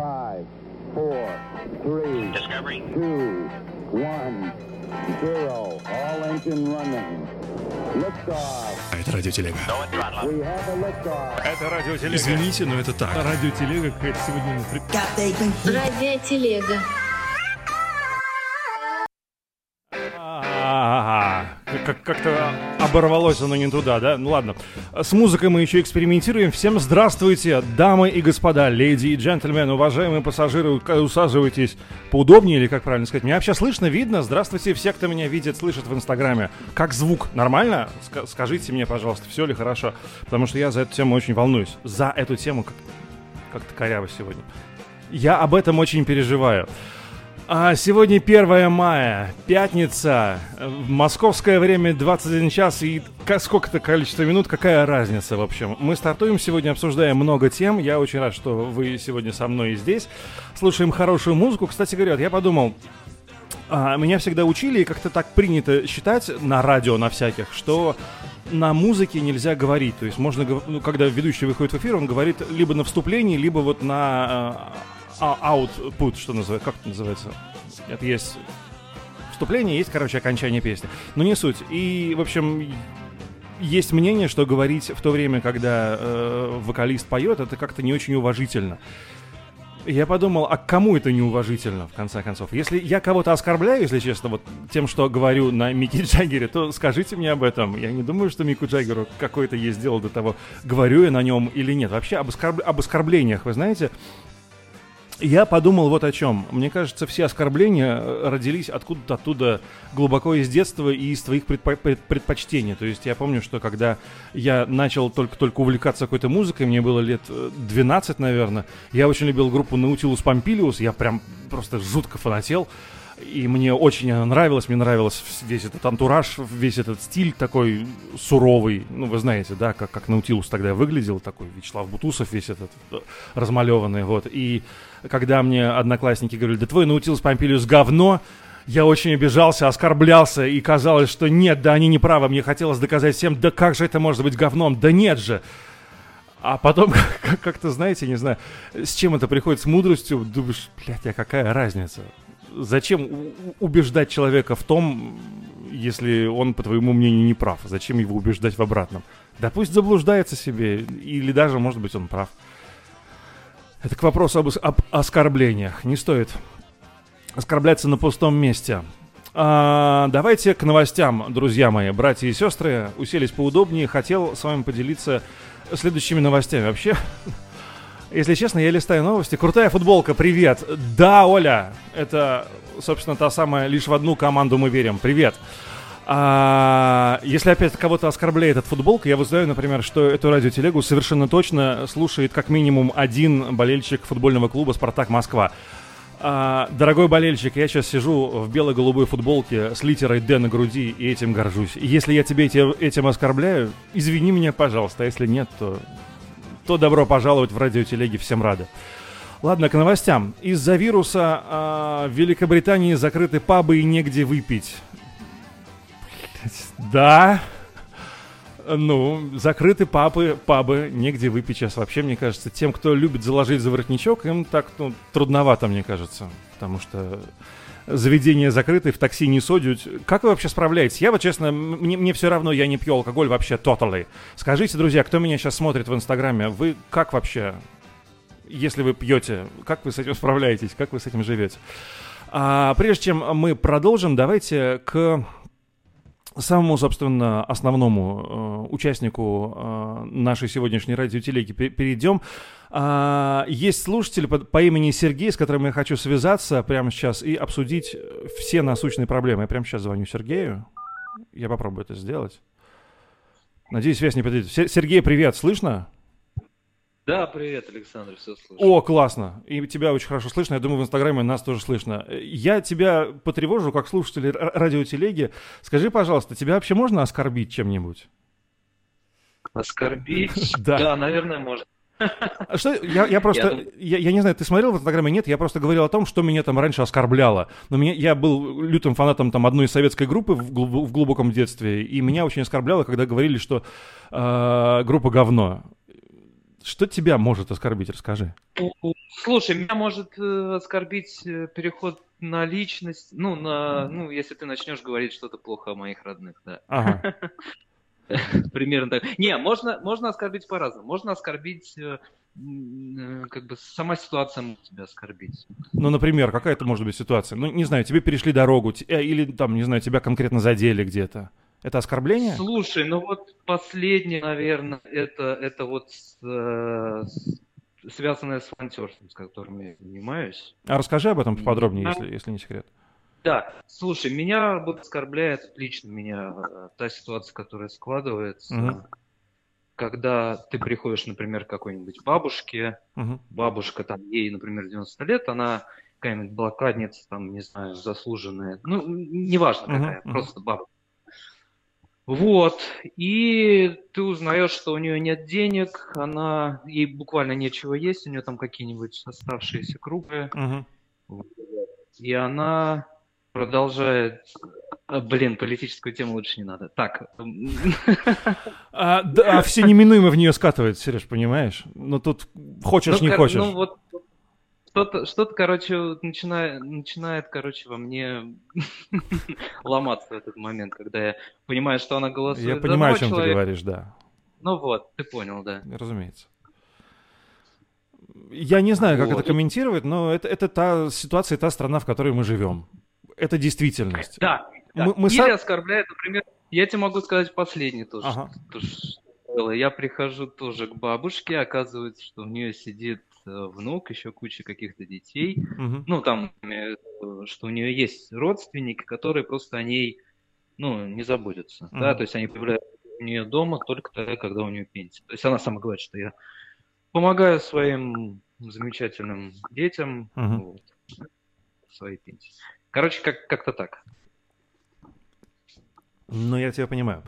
Five, four, three, Discovery. two, one, zero. All engine running. Liftoff. А это радиотелега. Go at throttle. We have a liftoff. Это радиотелега. Извините, но это так. Радиотелега какая-то сегодня... Радиотелега. Как- Как-то оборвалось оно не туда, да? Ну ладно. С музыкой мы еще экспериментируем. Всем здравствуйте, дамы и господа, леди и джентльмены, уважаемые пассажиры, усаживайтесь поудобнее, или как правильно сказать. Меня вообще слышно, видно? Здравствуйте все, кто меня видит, слышит в Инстаграме. Как звук? Нормально? Ска- скажите мне, пожалуйста, все ли хорошо? Потому что я за эту тему очень волнуюсь. За эту тему как- как-то коряво сегодня. Я об этом очень переживаю. А сегодня 1 мая, пятница, московское время 21 час и сколько-то количество минут, какая разница, в общем. Мы стартуем сегодня, обсуждаем много тем, я очень рад, что вы сегодня со мной здесь. Слушаем хорошую музыку. Кстати говоря, я подумал, а, меня всегда учили, и как-то так принято считать на радио, на всяких, что на музыке нельзя говорить. То есть можно, ну, когда ведущий выходит в эфир, он говорит либо на вступлении, либо вот на а, output, что называется, как это называется? Это есть вступление, есть, короче, окончание песни. Но не суть. И, в общем, есть мнение, что говорить в то время, когда э, вокалист поет, это как-то не очень уважительно. Я подумал, а кому это неуважительно, в конце концов? Если я кого-то оскорбляю, если честно, вот тем, что говорю на Микки Джаггере, то скажите мне об этом. Я не думаю, что Мику Джаггеру какое-то есть дело до того, говорю я на нем или нет. Вообще об, оскорб- об оскорблениях, вы знаете, я подумал вот о чем. Мне кажется, все оскорбления э, родились откуда-то оттуда глубоко из детства и из твоих предпо- пред- предпочтений. То есть я помню, что когда я начал только-только увлекаться какой-то музыкой, мне было лет э, 12, наверное, я очень любил группу Nautilus Pompilius, я прям просто жутко фанател. И мне очень она нравилась, мне нравился весь этот антураж, весь этот стиль такой суровый. Ну, вы знаете, да, как, как Наутилус тогда выглядел, такой Вячеслав Бутусов весь этот э, размалеванный, вот. И когда мне одноклассники говорили, да твой Наутилус Помпилиус говно, я очень обижался, оскорблялся, и казалось, что нет, да они не правы, мне хотелось доказать всем, да как же это может быть говном, да нет же. А потом, как- как-то, знаете, не знаю, с чем это приходит, с мудростью, думаешь, блядь, а какая разница? Зачем убеждать человека в том, если он, по твоему мнению, не прав? Зачем его убеждать в обратном? Да пусть заблуждается себе, или даже, может быть, он прав. Это к вопросу об, об оскорблениях. Не стоит оскорбляться на пустом месте. А, давайте к новостям, друзья мои, братья и сестры. Уселись поудобнее. Хотел с вами поделиться следующими новостями. Вообще, если честно, я листаю новости. Крутая футболка, привет. Да, Оля, это, собственно, та самая, лишь в одну команду мы верим. Привет. А, если опять кого-то оскорбляет эта футболка, я узнаю, например, что эту радиотелегу совершенно точно слушает как минимум один болельщик футбольного клуба «Спартак Москва». А, дорогой болельщик, я сейчас сижу в бело-голубой футболке с литерой «Д» на груди и этим горжусь. Если я тебе эти- этим оскорбляю, извини меня, пожалуйста. А если нет, то, то добро пожаловать в радиотелеги, всем рады. Ладно, к новостям. Из-за вируса а, в Великобритании закрыты пабы и негде выпить. Да. Ну, закрыты папы, пабы, негде выпить сейчас. Вообще, мне кажется, тем, кто любит заложить за воротничок, им так ну, трудновато, мне кажется. Потому что заведения закрыты, в такси не содят. Как вы вообще справляетесь? Я вот, честно, мне, мне все равно, я не пью алкоголь вообще totally. Скажите, друзья, кто меня сейчас смотрит в Инстаграме, вы как вообще, если вы пьете, как вы с этим справляетесь, как вы с этим живете? А, прежде чем мы продолжим, давайте к самому, собственно, основному э, участнику э, нашей сегодняшней радиотелеги пе- перейдем. А, есть слушатель по, по имени Сергей, с которым я хочу связаться прямо сейчас и обсудить э, все насущные проблемы. Я прямо сейчас звоню Сергею. Я попробую это сделать. Надеюсь, связь не подойдет. Се- Сергей, привет, слышно? Да, привет, Александр, все слышу. О, классно. И тебя очень хорошо слышно. Я думаю, в Инстаграме нас тоже слышно. Я тебя потревожу, как слушатель радиотелеги. Скажи, пожалуйста, тебя вообще можно оскорбить чем-нибудь? Оскорбить? Да. Да, наверное, можно. А Что, я, я просто, Я я, я не знаю, ты смотрел в Инстаграме, нет, я просто говорил о том, что меня там раньше оскорбляло. Но меня, я был лютым фанатом там одной советской группы в, глуб- в глубоком детстве, и меня очень оскорбляло, когда говорили, что э, группа говно. Что тебя может оскорбить, расскажи. Слушай, меня может э, оскорбить э, переход на личность, ну, на, ну, если ты начнешь говорить что-то плохо о моих родных, да. Ага. Примерно так. Не, можно, можно оскорбить по-разному. Можно оскорбить, э, как бы сама ситуация может тебя оскорбить. Ну, например, какая это может быть ситуация? Ну, не знаю, тебе перешли дорогу, или там, не знаю, тебя конкретно задели где-то. Это оскорбление? Слушай, ну вот последнее, наверное, это, это вот э, связанное с волонтерством, с которым я занимаюсь. А расскажи об этом поподробнее, Да. если, если не секрет. Да, слушай, меня вот оскорбляет лично меня э, та ситуация, которая складывается, Мгм. когда ты приходишь, например, к какой-нибудь бабушке, Мгм. бабушка там, ей, например, 90 лет, она какая-нибудь блокадница, там, не знаю, заслуженная, ну, неважно какая, мгм. просто бабушка. Вот, и ты узнаешь, что у нее нет денег, она, ей буквально нечего есть, у нее там какие-нибудь оставшиеся крупы, Мгм. и она продолжает... А, блин, политическую тему лучше не надо. Так, А, да, а все неминуемо в нее скатывает, Сереж, понимаешь? Ну тут хочешь, ну, не кор- хочешь. Ну, вот что-то, что-то, короче, начинает, начинает, короче, во мне ломаться в этот момент, когда я понимаю, что она голосует Я понимаю, о чем ты говоришь, да. Ну вот, ты понял, да. Разумеется. Я не знаю, как Вот. это комментировать, но это, это та ситуация, та страна, в которой мы живем. Это действительность. Да, да. Мы- мы Или оскорбляет, например, я тебе могу сказать последний тоже. Ага. что. Я прихожу тоже к бабушке, оказывается, что у нее сидит внук, еще куча каких-то детей. Мгм. Ну, там, э, что у нее есть родственники, которые просто о ней, ну, не заботятся. Да, Мгм. то есть они появляются у нее дома только тогда, когда у нее пенсия. То есть она сама говорит, что я помогаю своим замечательным детям Мгм. вот, своей пенсии. Короче, как- как-то так. Ну, я тебя понимаю.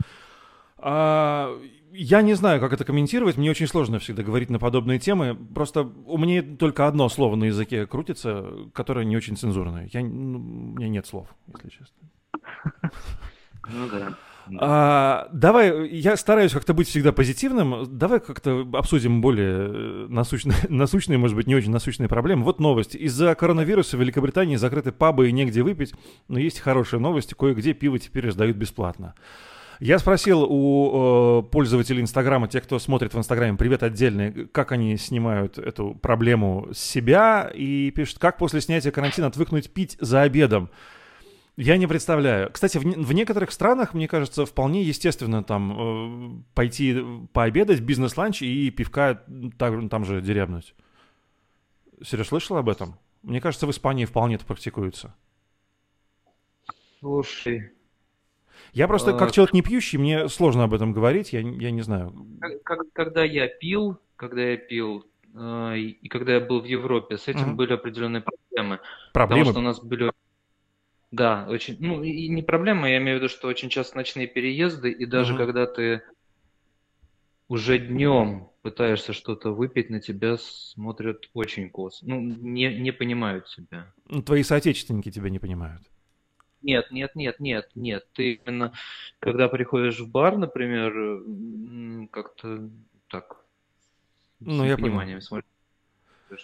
А, я не знаю, как это комментировать. Мне очень сложно всегда говорить на подобные темы. Просто у меня только одно слово на языке крутится, которое не очень цензурное. Я, ну, у меня нет слов, если честно. Ну да. А, давай, я стараюсь как-то быть всегда позитивным. Давай как-то обсудим более э, насущные, насущные, может быть, не очень насущные проблемы. Вот новость. Из-за коронавируса в Великобритании закрыты пабы и негде выпить. Но есть хорошие новости. Кое-где пиво теперь раздают бесплатно. Я спросил у э, пользователей Инстаграма, тех, кто смотрит в Инстаграме, привет отдельный, как они снимают эту проблему с себя, и пишут, как после снятия карантина отвыкнуть пить за обедом. Я не представляю. Кстати, в, в некоторых странах, мне кажется, вполне естественно там э, пойти пообедать, бизнес-ланч и пивка так- там же дерябнуть. Сереж, слышал об этом? Мне кажется, в Испании вполне это практикуется. Слушай, Я просто, как человек не пьющий, мне сложно об этом говорить, я, я не знаю. когда я пил, когда я пил, э, и когда я был в Европе, с этим Мгм. были определенные проблемы. Проблемы. Потому что у нас были... Да, очень... Ну, и не проблема, я имею в виду, что очень часто ночные переезды, и даже Мгм. когда ты уже днем пытаешься что-то выпить, на тебя смотрят очень косо. Ну, не, не понимают тебя. Ну, Твои соотечественники тебя не понимают. Нет, нет, нет, нет, нет. Ты именно, когда приходишь в бар, например, как-то так, Ну, я непониманием смотришь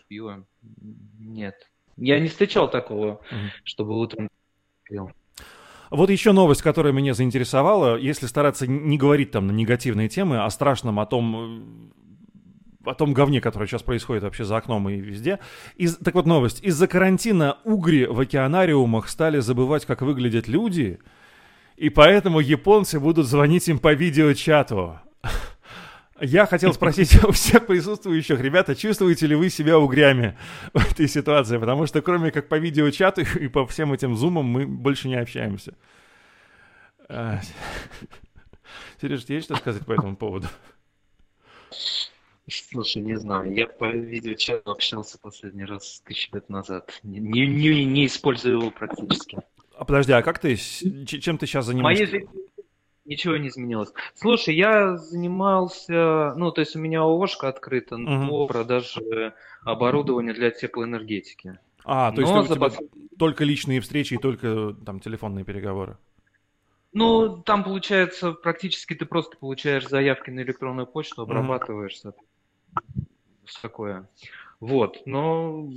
пиво. Нет. Я не встречал такого, Мгм. чтобы утром пил. Вот еще новость, которая меня заинтересовала. Если стараться не говорить там на негативные темы, о страшном, о том, о том говне, которое сейчас происходит вообще за окном и везде. Из, так вот новость. Из-за карантина угри в океанариумах стали забывать, как выглядят люди, и поэтому японцы будут звонить им по видеочату. Я хотел спросить у всех присутствующих, ребята, чувствуете ли вы себя угрями в этой ситуации? Потому что кроме как по видеочату и по всем этим зумам мы больше не общаемся. А, Сереж, тебе есть что сказать по этому поводу? Слушай, не знаю, я по видеочату общался последний раз тысячу лет назад. Не, не, не- использую его практически. А подожди, а как ты, чем ты сейчас В моей занимаешься? жизни ничего не изменилось. Слушай, я занимался, ну, то есть у меня ООшка открыта Мгм. по продаже оборудования для теплоэнергетики. А, то есть Но у за пос- только личные встречи и только там телефонные переговоры. Ну, там получается, практически ты просто получаешь заявки на электронную почту, обрабатываешь. соответственно. Такое. Вот, но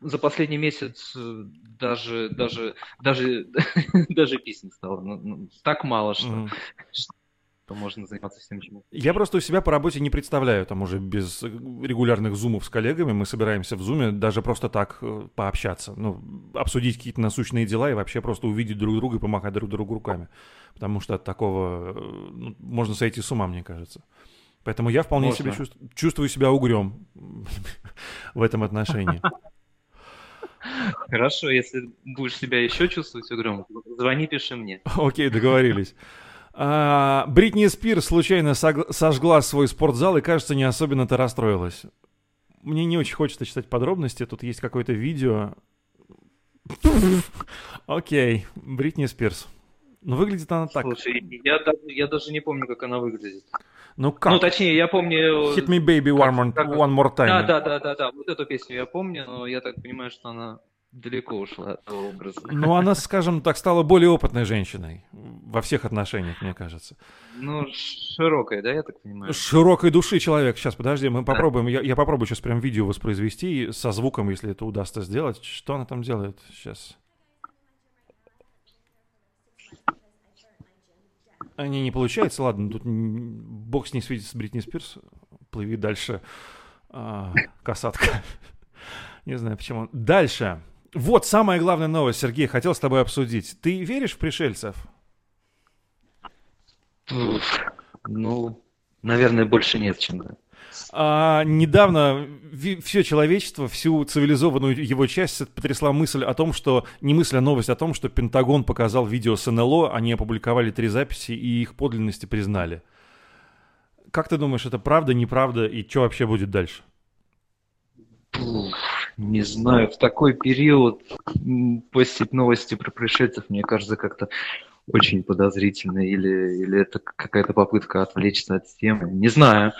за последний месяц э, даже, даже, даже, даже песен стало ну, ну, так мало, что, mm. что можно заниматься всем чем. Я просто у себя по работе не представляю, там уже без регулярных зумов с коллегами, мы собираемся в зуме даже просто так э, пообщаться, ну, обсудить какие-то насущные дела и вообще просто увидеть друг друга и помахать друг другу руками, потому что от такого э, ну, можно сойти с ума, мне кажется. Поэтому я вполне Можно. себе чувствую, чувствую себя угрем в этом отношении. Хорошо, если будешь себя еще чувствовать угрем, звони, пиши мне. Окей, договорились. А, Бритни Спирс случайно сожгла свой спортзал и, кажется, не особенно-то расстроилась. Мне не очень хочется читать подробности. Тут есть какое-то видео. Окей, Бритни Спирс. Ну, выглядит она так. Слушай, я, даже, я даже не помню, как она выглядит. Ну как? Ну, точнее, я помню... Hit me baby one, more, как, one more time. Да, да, да, да, да, вот эту песню я помню, но я так понимаю, что она далеко ушла от того образа. Ну, она, скажем так, стала более опытной женщиной во всех отношениях, мне кажется. Ну, широкой, да, я так понимаю? Широкой души человек. Сейчас, подожди, мы попробуем. Я, я попробую сейчас прям видео воспроизвести со звуком, если это удастся сделать. Что она там делает сейчас? Не, не получается, ладно, тут бог с ней светит с Бритни Спирс, плыви дальше, а, касатка. Не знаю почему. Дальше. Вот самая главная новость, Сергей, хотел с тобой обсудить. Ты веришь в пришельцев? Ну, наверное, больше нет, чем да. А, недавно все человечество, всю цивилизованную его часть потрясла мысль о том, что, не мысль, а новость о том, что Пентагон показал видео с НЛО, они опубликовали три записи и их подлинности признали. Как ты думаешь, это правда, неправда и что вообще будет дальше? Не знаю, в такой период постить новости про пришельцев, мне кажется, как-то очень подозрительно, или, или это какая-то попытка отвлечься от темы. Не знаю.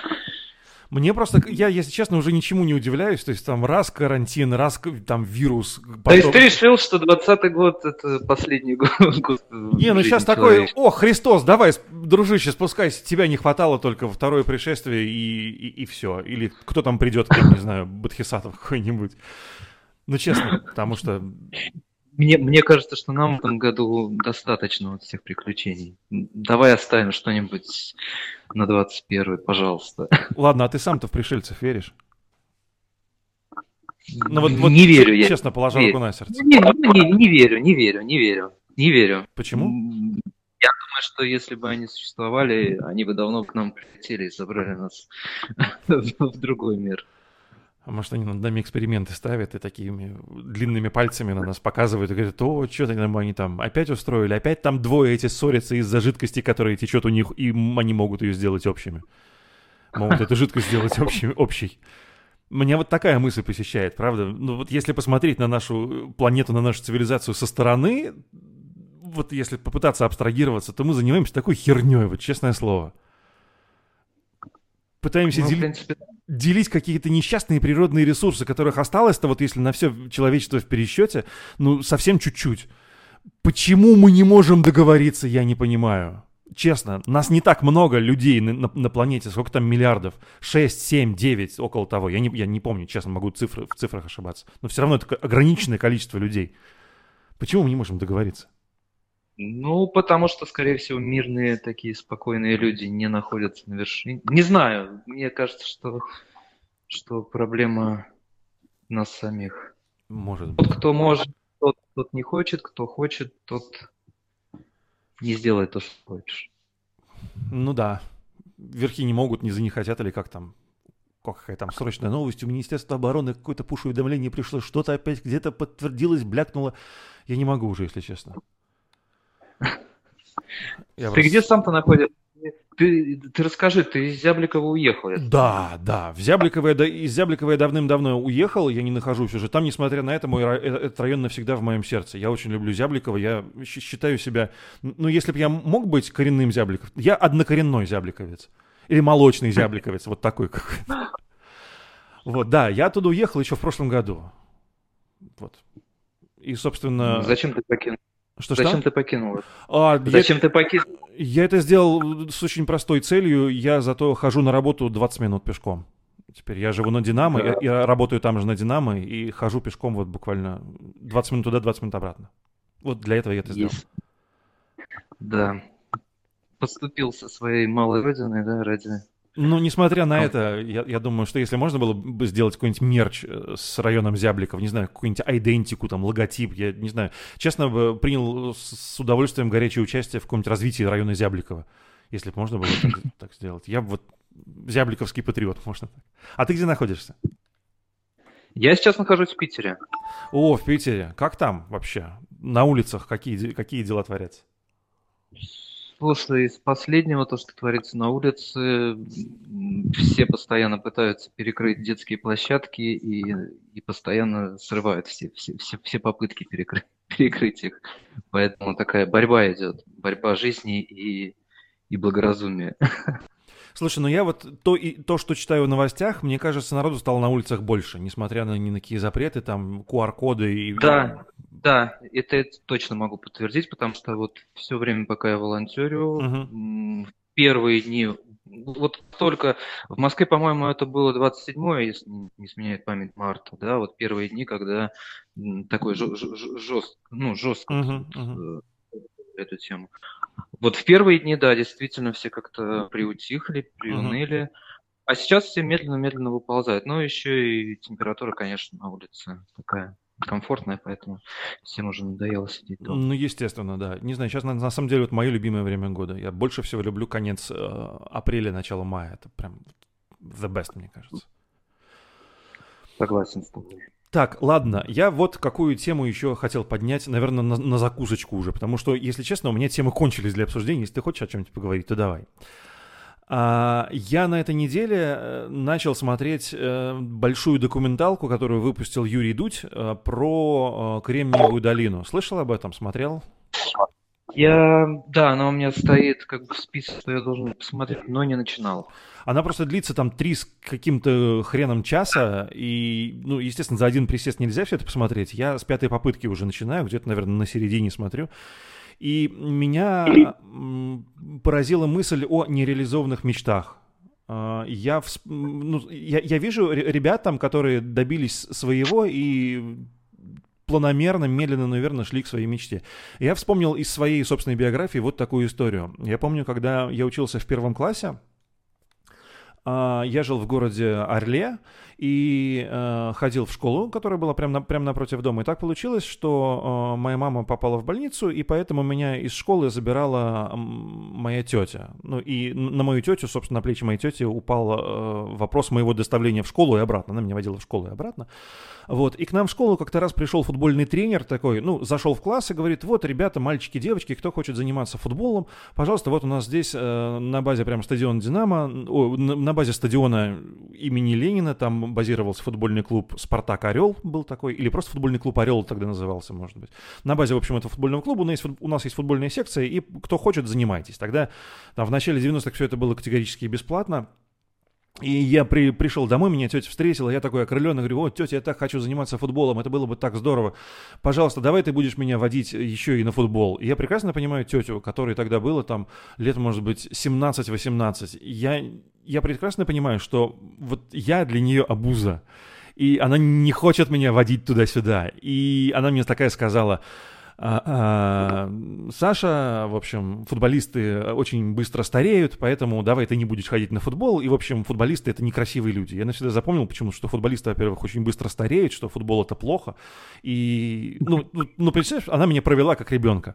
Мне просто, я, если честно, уже ничему не удивляюсь. То есть там раз карантин, раз там вирус. Потом... То есть ты решил, что 20-й год это последний год? Не, ну сейчас такой, о, Христос, давай, дружище, спускайся, тебя не хватало только во второе пришествие и, и, и все. Или кто там придет, я не знаю, Бадхисатов какой-нибудь. Ну честно, потому что мне, мне кажется, что нам в этом году достаточно вот всех приключений. Давай оставим что-нибудь на 21 пожалуйста. Ладно, а ты сам-то в пришельцев веришь? Ну, вот, вот, не верю я. Честно, положа руку на сердце. Не, не, не верю, не верю, не верю. Не верю. Почему? Я думаю, что если бы они существовали, они бы давно к нам прилетели и забрали нас в другой мир. А может, они над нами эксперименты ставят и такими длинными пальцами на нас показывают и говорят, о, что там они там опять устроили, опять там двое эти ссорятся из-за жидкости, которая течет у них, и они могут ее сделать общими. Могут эту жидкость сделать общей. общей. Меня вот такая мысль посещает, правда? Ну вот если посмотреть на нашу планету, на нашу цивилизацию со стороны, вот если попытаться абстрагироваться, то мы занимаемся такой херней, вот честное слово. Пытаемся ну, дел... принципе... делить какие-то несчастные природные ресурсы, которых осталось-то, вот если на все человечество в пересчете, ну, совсем чуть-чуть. Почему мы не можем договориться, я не понимаю. Честно, нас не так много людей на, на, на планете, сколько там миллиардов? 6, 7, 9, около того. Я не, я не помню, честно, могу цифры, в цифрах ошибаться. Но все равно это ограниченное количество людей. Почему мы не можем договориться? Ну, потому что, скорее всего, мирные такие спокойные люди не находятся на вершине. Не знаю, мне кажется, что, что проблема нас самих. Может быть. Тот, кто может, тот, тот не хочет, кто хочет, тот не сделает то, что хочешь. Ну да. Верхи не могут, низы не хотят, или как там какая там срочная новость, у Министерства обороны какое-то пуш-уведомление пришло, что-то опять где-то подтвердилось, блякнуло. Я не могу уже, если честно. Я ты просто... где сам-то находишься? Ты, ты расскажи, ты из Зябликова уехал? Да, да, в Зябликово я, из Зябликова я давным-давно уехал, я не нахожусь уже там, несмотря на это, мой, э, этот район навсегда в моем сердце. Я очень люблю Зябликово, я считаю себя, ну, если бы я мог быть коренным Зябликов, я однокоренной Зябликовец. Или молочный Зябликовец, вот такой какой-то. Вот, да, я оттуда уехал еще в прошлом году. Вот. И, собственно... Зачем ты покинул? Что, Зачем что? ты покинул это? А, Зачем я, ты покинул? Я это сделал с очень простой целью. Я зато хожу на работу 20 минут пешком. Теперь я живу на Динамо, да. я, я работаю там же на Динамо и хожу пешком вот буквально 20 минут туда, 20 минут обратно. Вот для этого я это сделал. Да. Поступил со своей малой родиной, да, ради ну, несмотря на это, я, я думаю, что если можно было бы сделать какой-нибудь мерч э, с районом Зябликов, не знаю, какую-нибудь айдентику, там, логотип, я не знаю, честно бы принял с удовольствием горячее участие в каком-нибудь развитии района Зябликова, если бы можно было так, так сделать. Я вот зябликовский патриот, можно так. А ты где находишься? Я сейчас нахожусь в Питере. О, в Питере. Как там вообще? На улицах какие, какие дела творятся? Слушай, из последнего, то, что творится на улице, все постоянно пытаются перекрыть детские площадки и, и постоянно срывают все, все, все, все попытки перекрыть, перекрыть их. Поэтому такая борьба идет, борьба жизни и, и благоразумия. Слушай, ну я вот то, и, то, что читаю в новостях, мне кажется, народу стало на улицах больше, несмотря на ни на какие запреты, там, QR-коды и... Да, да, это я точно могу подтвердить, потому что вот все время, пока я волонтерю, uh-huh. первые дни, вот только в Москве, по-моему, это было 27 если не сменяет память, марта, да, вот первые дни, когда такой жест, ну, жестко uh-huh, uh-huh. эту тему. Вот в первые дни, да, действительно все как-то приутихли, приуныли. Uh-huh. А сейчас все медленно-медленно выползают. Но еще и температура, конечно, на улице такая комфортная, поэтому всем уже надоело сидеть дома. Ну, естественно, да. Не знаю, сейчас на, на самом деле вот мое любимое время года. Я больше всего люблю конец э, апреля, начало мая. Это прям the best, мне кажется. Согласен с тобой. Так, ладно, я вот какую тему еще хотел поднять, наверное, на, на закусочку уже, потому что, если честно, у меня темы кончились для обсуждения. Если ты хочешь о чем-нибудь поговорить, то давай. А, я на этой неделе э, начал смотреть э, большую документалку, которую выпустил Юрий Дудь э, про Кремниевую долину. Слышал об этом? Смотрел? Я, да, она у меня стоит как бы в списке, что я должен посмотреть, но не начинал. Она просто длится там три с каким-то хреном часа, и, ну, естественно, за один присест нельзя все это посмотреть. Я с пятой попытки уже начинаю, где-то, наверное, на середине смотрю. И меня поразила мысль о нереализованных мечтах. А, я, ну, я, я вижу ребят там, которые добились своего и планомерно, медленно, наверное, шли к своей мечте. Я вспомнил из своей собственной биографии вот такую историю. Я помню, когда я учился в первом классе, я жил в городе Орле и э, ходил в школу, которая была прямо, на, прямо напротив дома. И так получилось, что э, моя мама попала в больницу, и поэтому меня из школы забирала моя тетя. Ну и на мою тетю, собственно, на плечи моей тети упал э, вопрос моего доставления в школу и обратно. Она меня водила в школу и обратно. Вот. И к нам в школу как-то раз пришел футбольный тренер такой, ну, зашел в класс и говорит, вот, ребята, мальчики, девочки, кто хочет заниматься футболом, пожалуйста, вот у нас здесь на базе прям стадиона «Динамо», на, на базе стадиона имени Ленина, там базировался футбольный клуб «Спартак Орел» был такой, или просто футбольный клуб «Орел» тогда назывался, может быть. На базе, в общем, этого футбольного клуба у нас есть, у нас есть футбольная секция, и кто хочет, занимайтесь. Тогда там, в начале 90-х все это было категорически бесплатно, и я при, пришел домой, меня тетя встретила, я такой окрыленный, говорю, вот, тетя, я так хочу заниматься футболом, это было бы так здорово. Пожалуйста, давай ты будешь меня водить еще и на футбол. И я прекрасно понимаю тетю, которой тогда было там лет, может быть, 17-18. Я, я прекрасно понимаю, что вот я для нее обуза. И она не хочет меня водить туда-сюда. И она мне такая сказала, а, а, Саша, в общем, футболисты очень быстро стареют, поэтому давай ты не будешь ходить на футбол. И, в общем, футболисты это некрасивые люди. Я навсегда запомнил, почему, что футболисты, во-первых, очень быстро стареют, что футбол это плохо. И, ну, ну, ну представляешь, она меня провела как ребенка.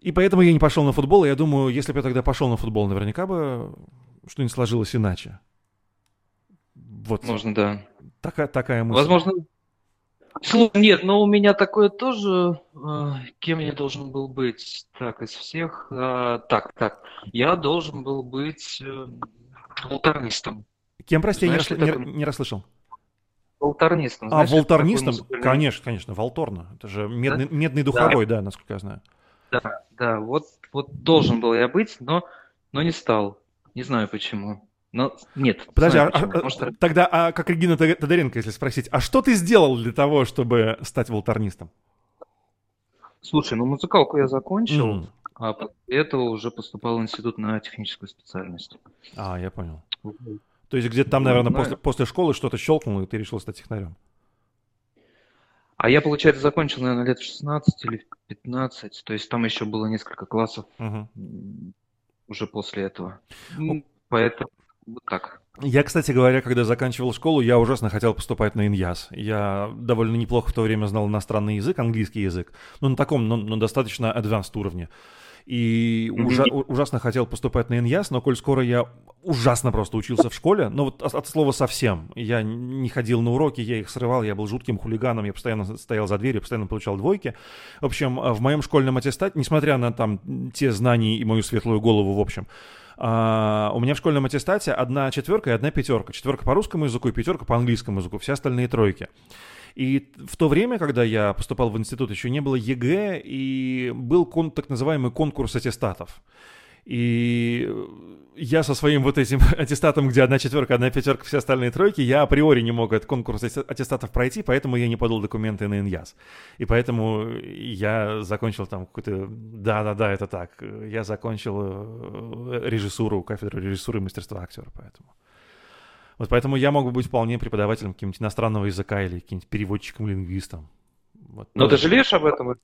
И поэтому я не пошел на футбол, и я думаю, если бы я тогда пошел на футбол, наверняка бы что-нибудь сложилось иначе. Вот. Можно, да. Такая, такая мысль. Возможно, Слушай, нет, но у меня такое тоже. Э, кем я должен был быть? Так, из всех. Э, так, так. Я должен был быть э, волторнистом. Кем, прости, Знаешь, я не, такой... не, не расслышал. Волторнистом. А, волторнистом? Конечно, конечно, волторно. Это же медный, да? медный духовой, да. да, насколько я знаю. Да, да, вот, вот должен был я быть, но, но не стал. Не знаю почему. Ну, нет. Подожди, а, а, Может... тогда, а как Регина Тодоренко, если спросить, а что ты сделал для того, чтобы стать волторнистом? Слушай, ну музыкалку я закончил, mm. а после этого уже поступал в институт на техническую специальность. А, я понял. То есть где-то там, наверное, после, после школы что-то щелкнуло, и ты решил стать технарем. А я, получается, закончил, наверное, лет 16 или 15. То есть там еще было несколько классов угу. уже после этого. Ну, поэтому вот так. Я, кстати говоря, когда заканчивал школу, я ужасно хотел поступать на иньяс. Я довольно неплохо в то время знал иностранный язык, английский язык, ну, на таком, но, но достаточно advanced уровне. И ужа- ужасно хотел поступать на инъяз, но коль скоро я ужасно просто учился в школе, ну вот от, от слова совсем. Я не ходил на уроки, я их срывал, я был жутким хулиганом, я постоянно стоял за дверью, постоянно получал двойки. В общем, в моем школьном аттестате, несмотря на там те знания и мою светлую голову, в общем, э, у меня в школьном аттестате одна четверка и одна пятерка. Четверка по русскому языку и пятерка по английскому языку. Все остальные тройки. И в то время, когда я поступал в институт, еще не было ЕГЭ, и был кон, так называемый конкурс аттестатов. И я со своим вот этим аттестатом, где одна четверка, одна пятерка, все остальные тройки, я априори не мог этот конкурс аттестатов пройти, поэтому я не подал документы на ИНЯС. И поэтому я закончил там какой-то... Да-да-да, это так. Я закончил э, режиссуру, кафедру режиссуры и мастерства актера, поэтому... Вот поэтому я мог бы быть вполне преподавателем каким-нибудь иностранного языка или каким-нибудь переводчиком-лингвистом. Вот, Но тоже. ты жалеешь об этом?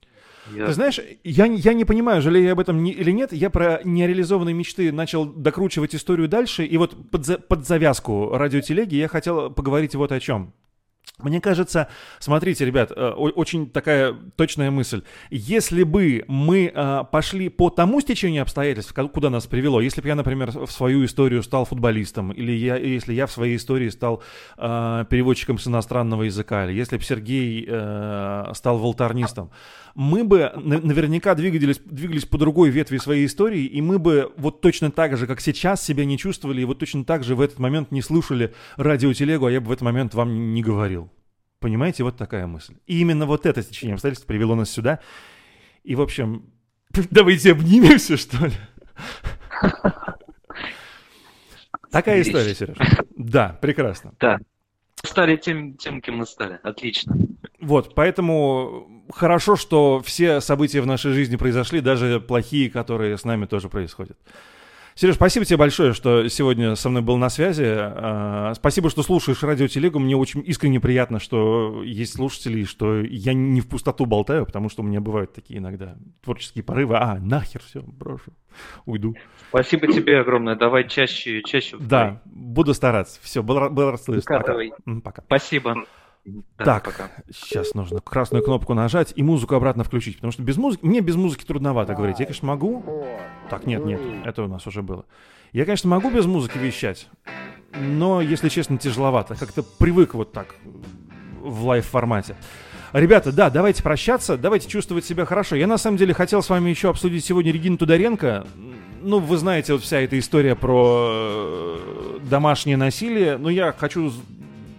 Я... Ты знаешь, я, я не понимаю, жалею я об этом не, или нет. Я про нереализованные мечты начал докручивать историю дальше. И вот под, за, под завязку радиотелеги я хотел поговорить вот о чем. Мне кажется, смотрите, ребят, э, очень такая точная мысль. Если бы мы э, пошли по тому стечению обстоятельств, куда нас привело, если бы я, например, в свою историю стал футболистом, или я, если я в своей истории стал э, переводчиком с иностранного языка, или если бы Сергей стал волтарнистом, мы бы наверняка двигались, двигались по другой ветви своей истории, и мы бы вот точно так же, как сейчас, себя не чувствовали, и вот точно так же в этот момент не слушали радиотелегу, а я бы в этот момент вам не говорил. Понимаете, вот такая мысль. И именно вот это течение обстоятельств привело нас сюда. И, в общем, давайте обнимемся, что ли? Такая история, Сереж. Да, прекрасно. Да. Стали тем, тем, кем мы стали. Отлично. Вот, поэтому хорошо, что все события в нашей жизни произошли, даже плохие, которые с нами тоже происходят. Сереж, спасибо тебе большое, что сегодня со мной был на связи. А, спасибо, что слушаешь радиотелегу. Мне очень искренне приятно, что есть слушатели, что я не в пустоту болтаю, потому что у меня бывают такие иногда творческие порывы. А, нахер, все, брошу, уйду. Спасибо тебе огромное. Давай чаще, чаще. Да, буду стараться. Все, был, был рад слышать. Пока. Пока. Спасибо. Да, так, пока. сейчас нужно красную кнопку нажать и музыку обратно включить, потому что без музыки, мне без музыки трудновато говорить. Я, конечно, могу. Так, нет, нет, это у нас уже было. Я, конечно, могу без музыки вещать, но, если честно, тяжеловато. Как-то привык вот так в лайв-формате. Ребята, да, давайте прощаться, давайте чувствовать себя хорошо. Я, на самом деле, хотел с вами еще обсудить сегодня Регину Тударенко. Ну, вы знаете, вот вся эта история про э, домашнее насилие. Но я хочу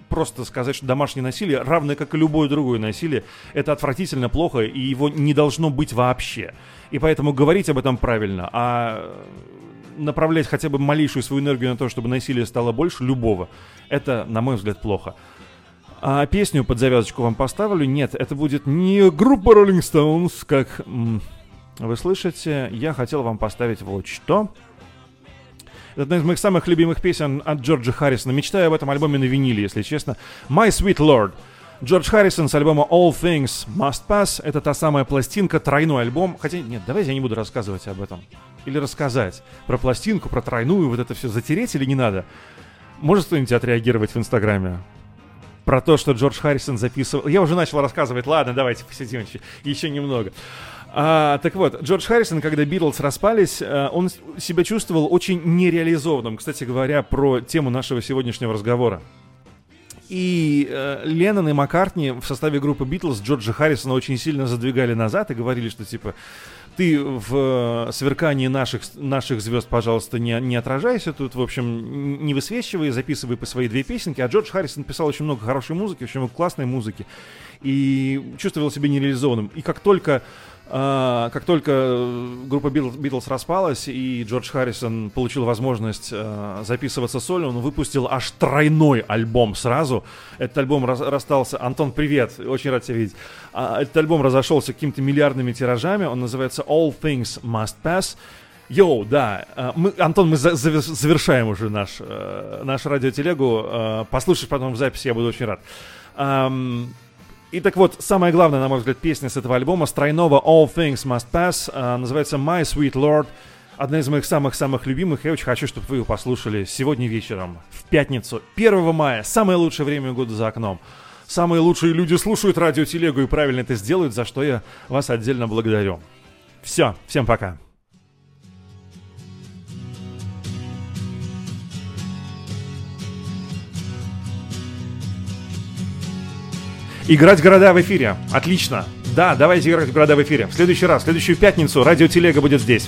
просто сказать, что домашнее насилие, равное как и любое другое насилие, это отвратительно плохо, и его не должно быть вообще. И поэтому говорить об этом правильно, а направлять хотя бы малейшую свою энергию на то, чтобы насилие стало больше, любого, это, на мой взгляд, плохо. А песню под завязочку вам поставлю. Нет, это будет не группа Rolling Stones, как вы слышите. Я хотел вам поставить вот что. Одна из моих самых любимых песен от Джорджа Харрисона. Мечтаю об этом альбоме на виниле, если честно. My Sweet Lord. Джордж Харрисон с альбома All Things Must Pass. Это та самая пластинка, тройной альбом. Хотя, нет, давайте я не буду рассказывать об этом. Или рассказать про пластинку, про тройную, вот это все затереть или не надо. Может кто-нибудь отреагировать в Инстаграме? Про то, что Джордж Харрисон записывал... Я уже начал рассказывать, ладно, давайте посидим еще, еще немного. А, так вот, Джордж Харрисон, когда Битлз распались, э, он себя чувствовал очень нереализованным. Кстати говоря, про тему нашего сегодняшнего разговора. И э, Леннон и Маккартни в составе группы Битлз Джорджа Харрисона очень сильно задвигали назад и говорили, что типа ты в э, сверкании наших, наших звезд, пожалуйста, не, не отражайся тут, в общем, не высвечивай, записывай по свои две песенки. А Джордж Харрисон писал очень много хорошей музыки, очень много классной музыки. И чувствовал себя нереализованным. И как только Uh, как только группа Битлз распалась и Джордж Харрисон получил возможность uh, записываться сольно, он выпустил аж тройной альбом сразу. Этот альбом расстался... Антон, привет, очень рад тебя видеть. Uh, этот альбом разошелся какими-то миллиардными тиражами, он называется All Things Must Pass. Йоу, да. А, мы, Антон, мы за, завершаем уже наш, э, наш радиотелегу. Э, послушать потом в записи, я буду очень рад. И так вот, самая главная, на мой взгляд, песня с этого альбома, с тройного All Things Must Pass, э, называется My Sweet Lord. Одна из моих самых-самых любимых. Я очень хочу, чтобы вы ее послушали сегодня вечером, в пятницу, 1 мая. Самое лучшее время года за окном. Самые лучшие люди слушают радиотелегу и правильно это сделают, за что я вас отдельно благодарю. Все, всем пока. Играть города в эфире. Отлично. Да, давайте играть в города в эфире. В следующий раз, в следующую пятницу радио Телега будет здесь.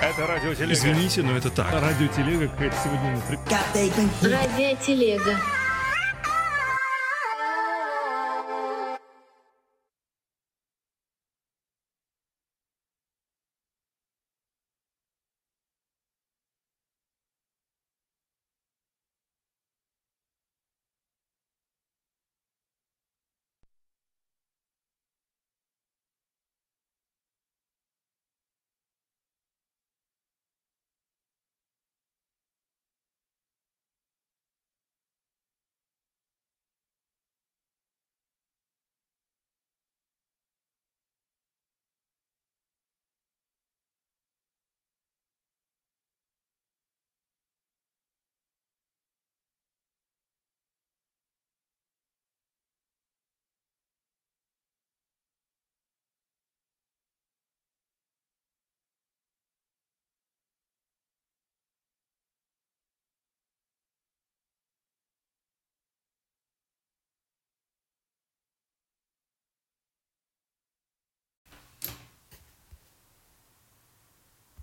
Это радиотелега. Извините, но это так. Радиотелега какая-то сегодня. Радиотелега.